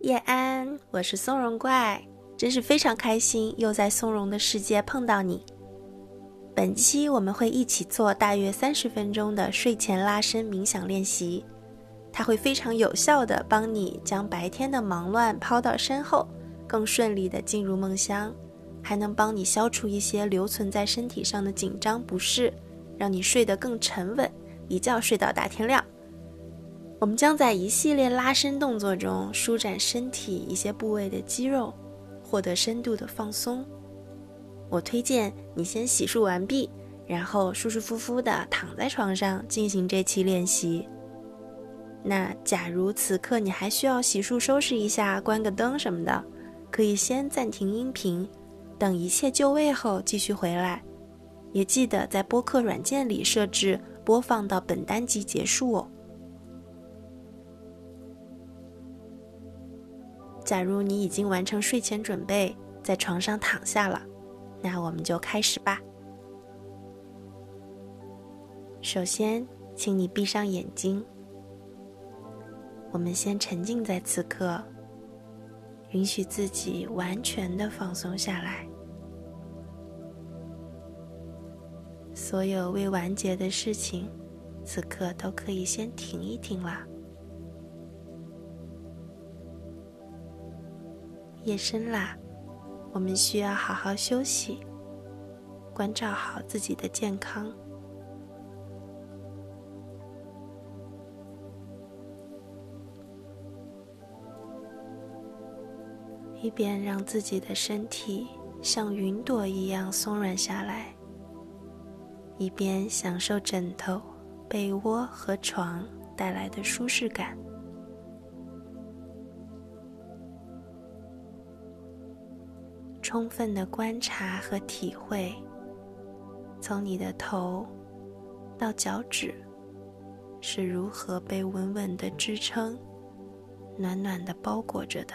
叶安，我是松茸怪，真是非常开心又在松茸的世界碰到你。本期我们会一起做大约三十分钟的睡前拉伸冥想练习，它会非常有效的帮你将白天的忙乱抛到身后，更顺利的进入梦乡，还能帮你消除一些留存在身体上的紧张不适，让你睡得更沉稳，一觉睡到大天亮。我们将在一系列拉伸动作中舒展身体一些部位的肌肉，获得深度的放松。我推荐你先洗漱完毕，然后舒舒服服地躺在床上进行这期练习。那假如此刻你还需要洗漱收拾一下、关个灯什么的，可以先暂停音频，等一切就位后继续回来。也记得在播客软件里设置播放到本单集结束哦。假如你已经完成睡前准备，在床上躺下了，那我们就开始吧。首先，请你闭上眼睛。我们先沉浸在此刻，允许自己完全的放松下来。所有未完结的事情，此刻都可以先停一停了。夜深啦，我们需要好好休息，关照好自己的健康，一边让自己的身体像云朵一样松软下来，一边享受枕头、被窝和床带来的舒适感。充分的观察和体会，从你的头到脚趾是如何被稳稳的支撑、暖暖的包裹着的。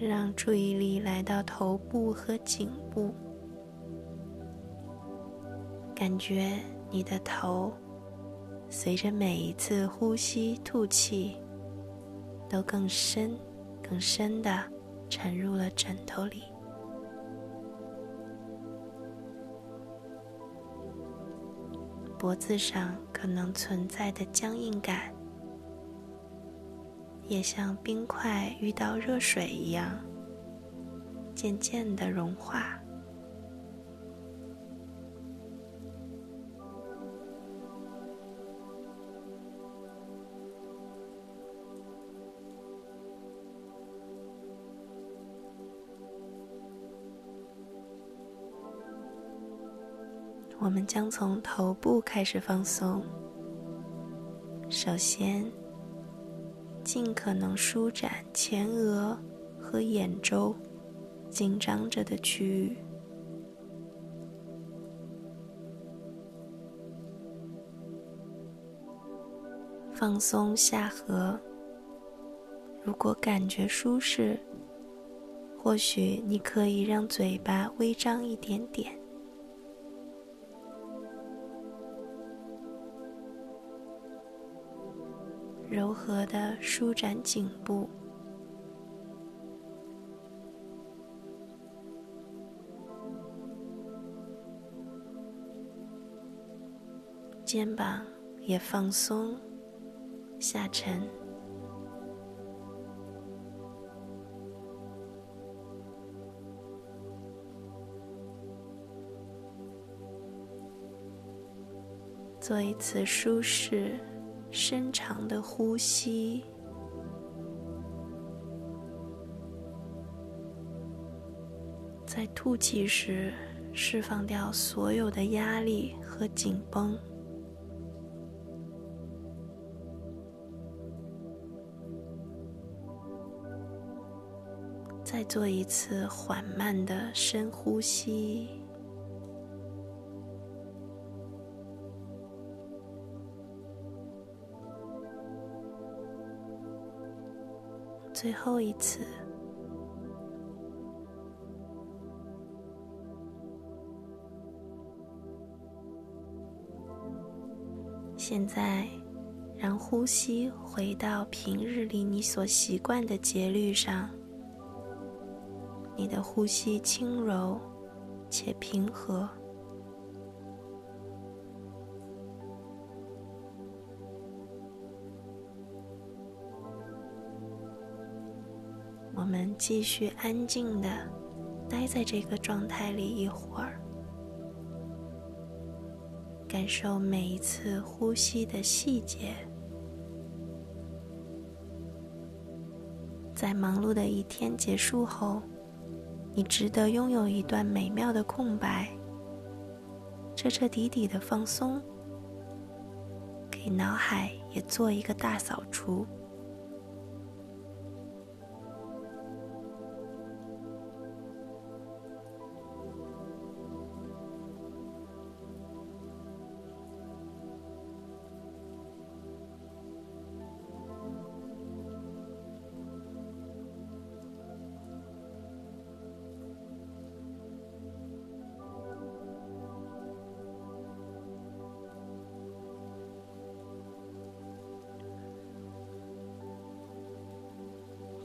让注意力来到头部和颈部，感觉你的头随着每一次呼吸、吐气，都更深、更深的沉入了枕头里。脖子上可能存在的僵硬感。也像冰块遇到热水一样，渐渐的融化。我们将从头部开始放松，首先。尽可能舒展前额和眼周紧张着的区域，放松下颌。如果感觉舒适，或许你可以让嘴巴微张一点点。柔和的舒展颈部，肩膀也放松下沉，做一次舒适。深长的呼吸，在吐气时释放掉所有的压力和紧绷。再做一次缓慢的深呼吸。最后一次。现在，让呼吸回到平日里你所习惯的节律上。你的呼吸轻柔且平和。我们继续安静的待在这个状态里一会儿。感受每一次呼吸的细节，在忙碌的一天结束后，你值得拥有一段美妙的空白，彻彻底底的放松，给脑海也做一个大扫除。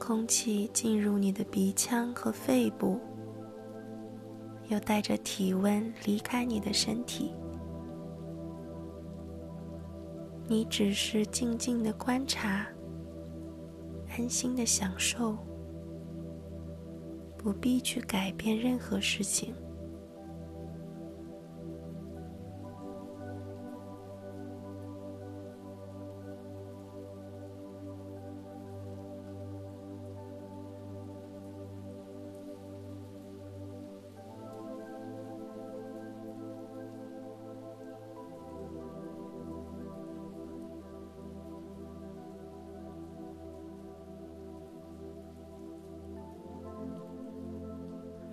空气进入你的鼻腔和肺部，又带着体温离开你的身体。你只是静静的观察，安心的享受，不必去改变任何事情。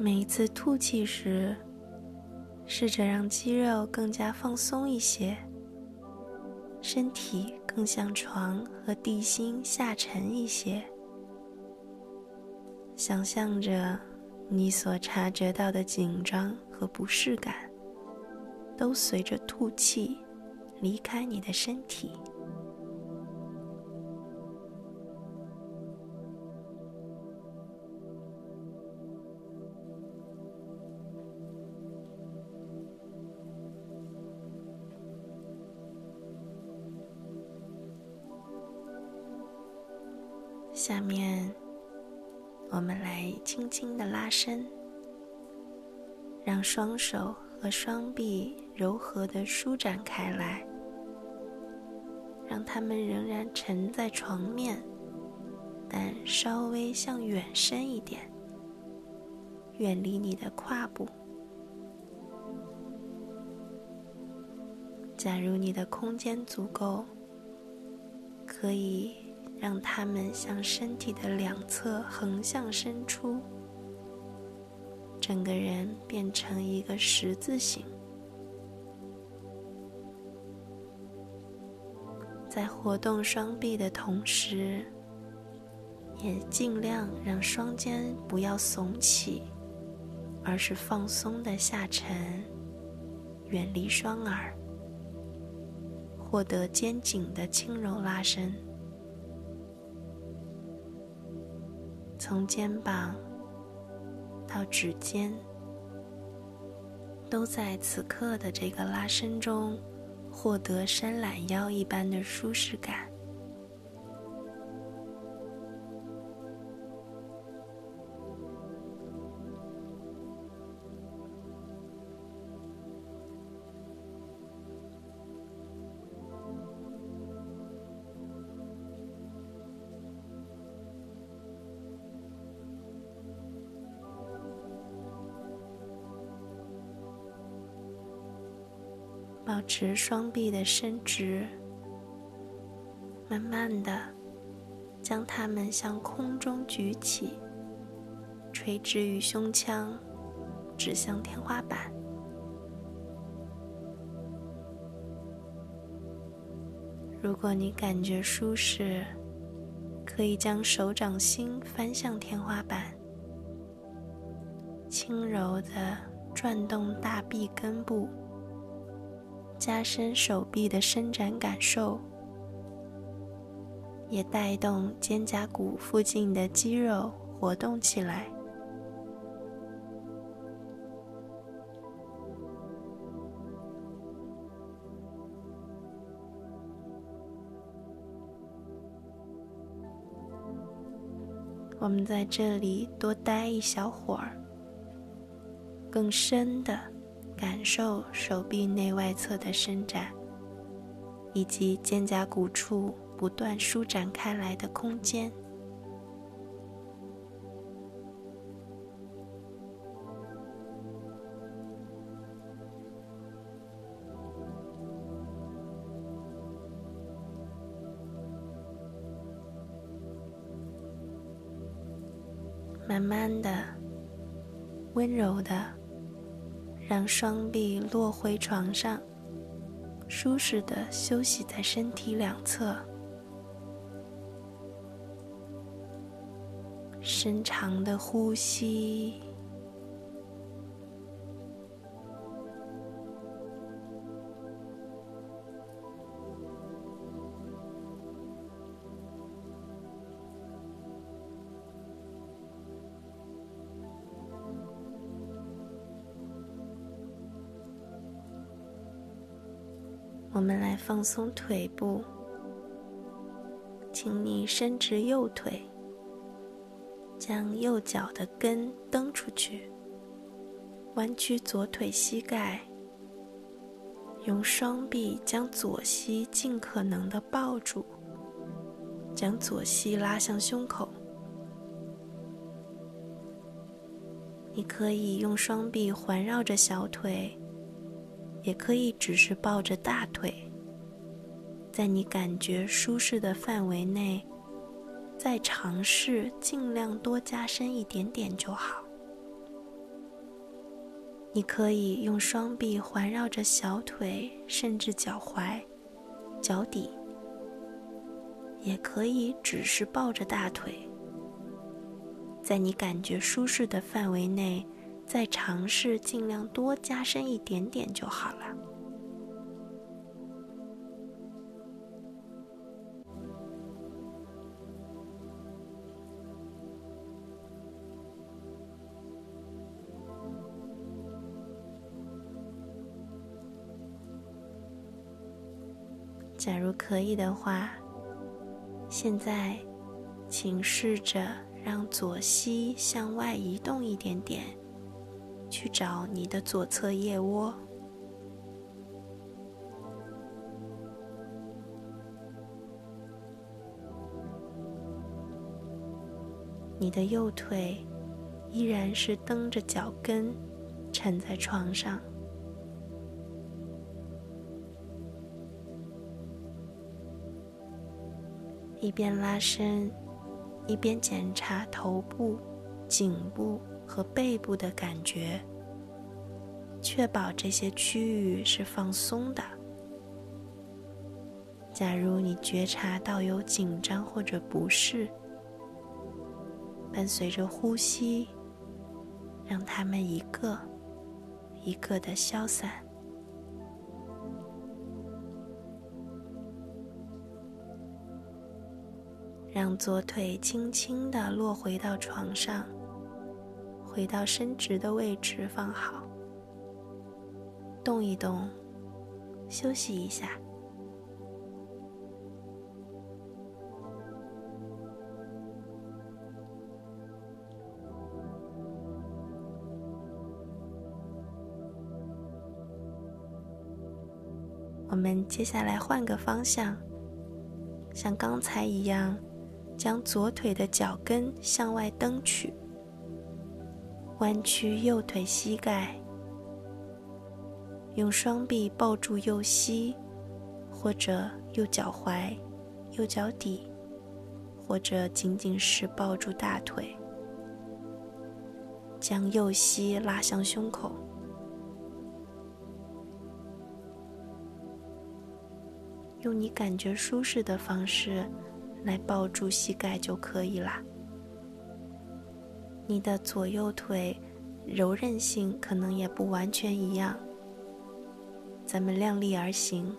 每一次吐气时，试着让肌肉更加放松一些，身体更向床和地心下沉一些。想象着你所察觉到的紧张和不适感，都随着吐气离开你的身体。下面，我们来轻轻的拉伸，让双手和双臂柔和的舒展开来，让它们仍然沉在床面，但稍微向远伸一点，远离你的胯部。假如你的空间足够，可以。让它们向身体的两侧横向伸出，整个人变成一个十字形。在活动双臂的同时，也尽量让双肩不要耸起，而是放松的下沉，远离双耳，获得肩颈的轻柔拉伸。从肩膀到指尖，都在此刻的这个拉伸中获得伸懒腰一般的舒适感。保持双臂的伸直，慢慢的将它们向空中举起，垂直于胸腔，指向天花板。如果你感觉舒适，可以将手掌心翻向天花板，轻柔的转动大臂根部，加深手臂的伸展感受，也带动肩胛骨附近的肌肉活动起来。我们在这里多待一小会儿，更深的感受手臂内外侧的伸展，以及肩胛骨处不断舒展开来的空间。慢慢的、温柔的，让双臂落回床上，舒适的休息在身体两侧，深长的呼吸。来放松腿部，请你伸直右腿，将右脚的跟蹬出去，弯曲左腿膝盖，用双臂将左膝尽可能的抱住，将左膝拉向胸口。你可以用双臂环绕着小腿。也可以只是抱着大腿，在你感觉舒适的范围内，再尝试尽量多加深一点点就好。你可以用双臂环绕着小腿，甚至脚踝、脚底，也可以只是抱着大腿，在你感觉舒适的范围内。再尝试尽量多加深一点点就好了。假如可以的话，现在请试着让左膝向外移动一点点。去找你的左侧腋窝，你的右腿依然是蹬着脚跟沉在床上，一边拉伸，一边检查头部、颈部。和背部的感觉，确保这些区域是放松的。假如你觉察到有紧张或者不适，伴随着呼吸，让它们一个一个的消散，让左腿轻轻的落回到床上。回到伸直的位置放好，动一动，休息一下。我们接下来换个方向，像刚才一样，将左腿的脚跟向外蹬去。弯曲右腿膝盖，用双臂抱住右膝，或者右脚踝、右脚底，或者仅仅是抱住大腿，将右膝拉向胸口，用你感觉舒适的方式来抱住膝盖就可以啦。你的左右腿柔韧性可能也不完全一样，咱们量力而行。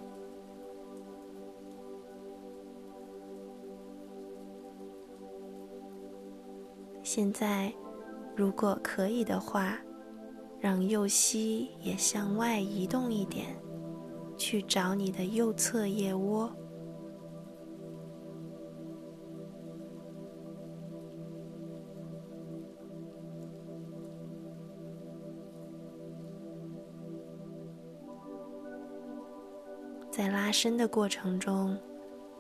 现在，如果可以的话，让右膝也向外移动一点，去找你的右侧腋窝。在拉伸的过程中，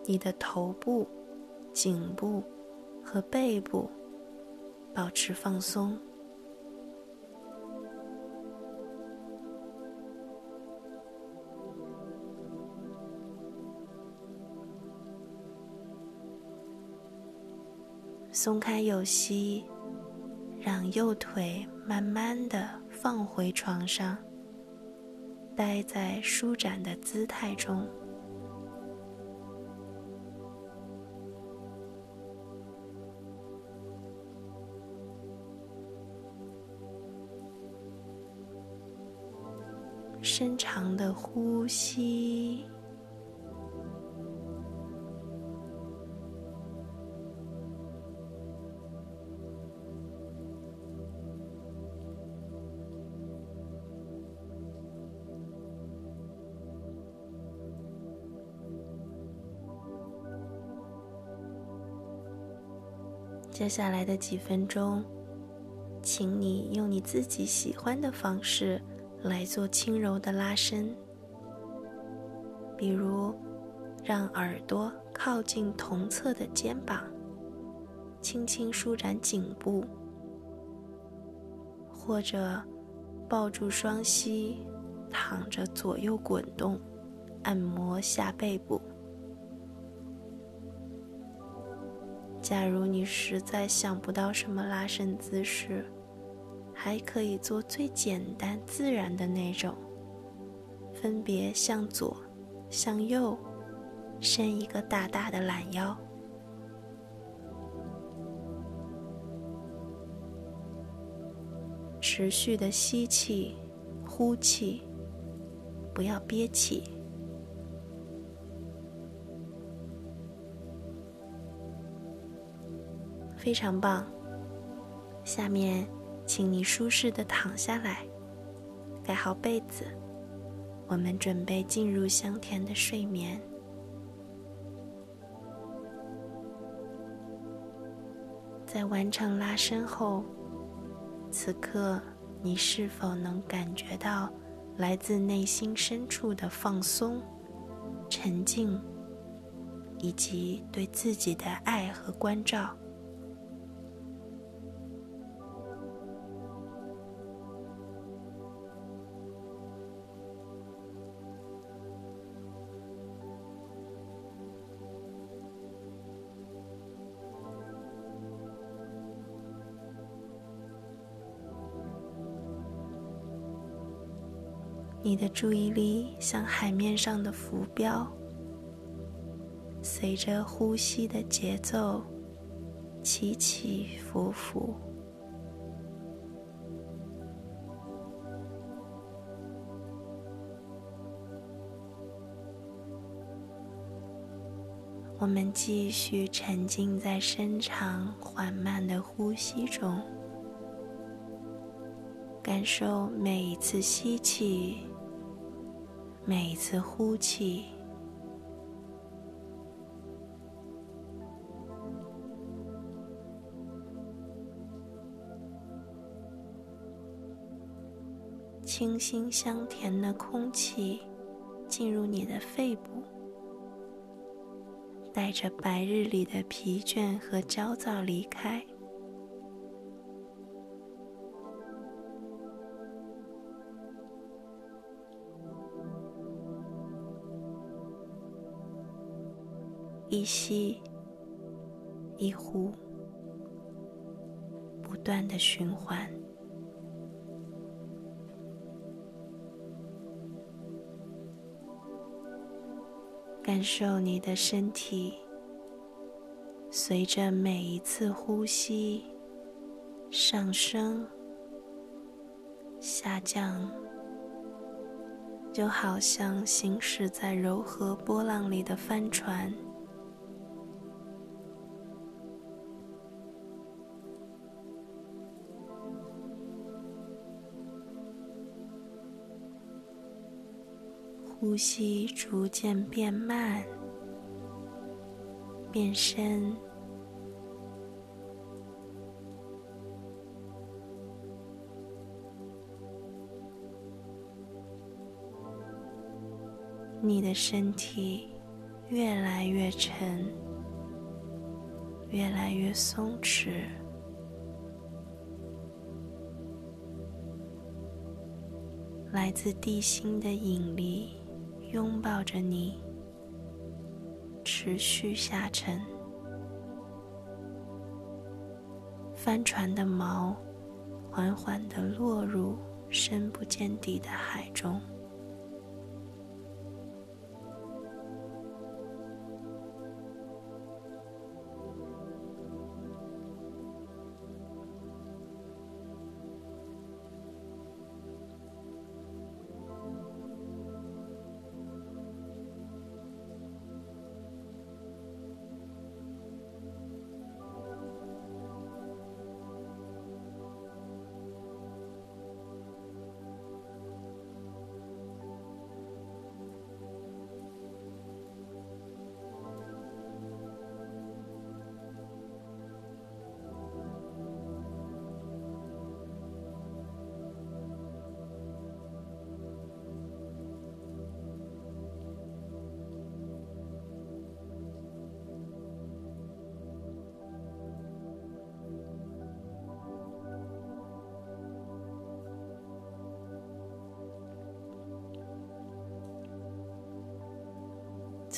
你的头部、颈部和背部保持放松，松开右膝，让右腿慢慢的放回床上。待在舒展的姿态中，深长的呼吸。接下来的几分钟，请你用你自己喜欢的方式来做轻柔的拉伸，比如让耳朵靠近同侧的肩膀，轻轻舒展颈部，或者抱住双膝，躺着左右滚动，按摩下背部。假如你实在想不到什么拉伸姿势，还可以做最简单自然的那种，分别向左、向右伸一个大大的懒腰，持续的吸气、呼气，不要憋气。非常棒。下面，请你舒适的躺下来，盖好被子，我们准备进入香甜的睡眠。在完成拉伸后，此刻你是否能感觉到来自内心深处的放松、沉静，以及对自己的爱和关照？你的注意力像海面上的浮标，随着呼吸的节奏起起伏伏。我们继续沉浸在深长缓慢的呼吸中，感受每一次吸气。每次呼气，清新香甜的空气进入你的肺部，带着白日里的疲倦和焦躁离开。一吸一呼，不断的循环，感受你的身体随着每一次呼吸上升、下降，就好像行驶在柔和波浪里的帆船。呼吸逐渐变慢、变深，你的身体越来越沉，越来越松弛，来自地心的引力。拥抱着你，持续下沉。帆船的锚缓缓地落入深不见底的海中。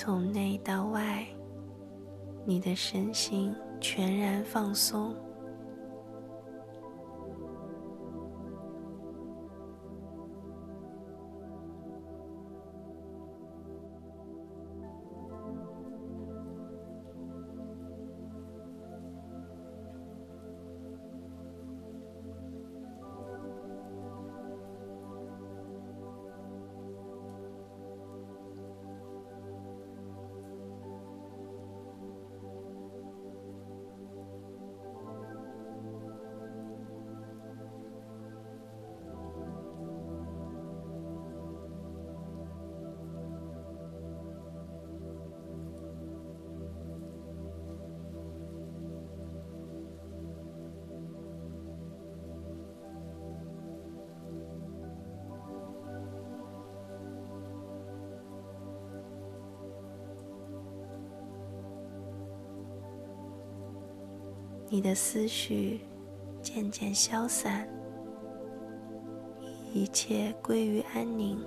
从内到外，你的身心全然放松。你的思绪渐渐消散，一切归于安宁。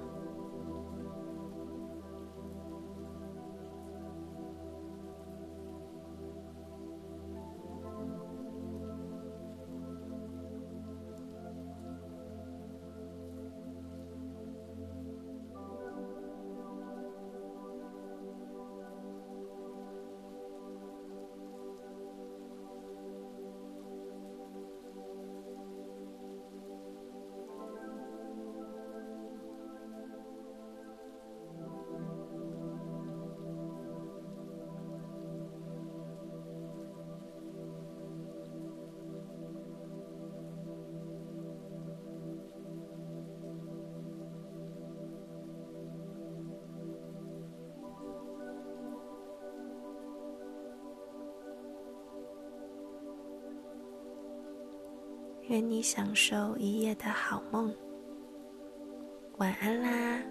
愿你享受一夜的好梦，晚安啦。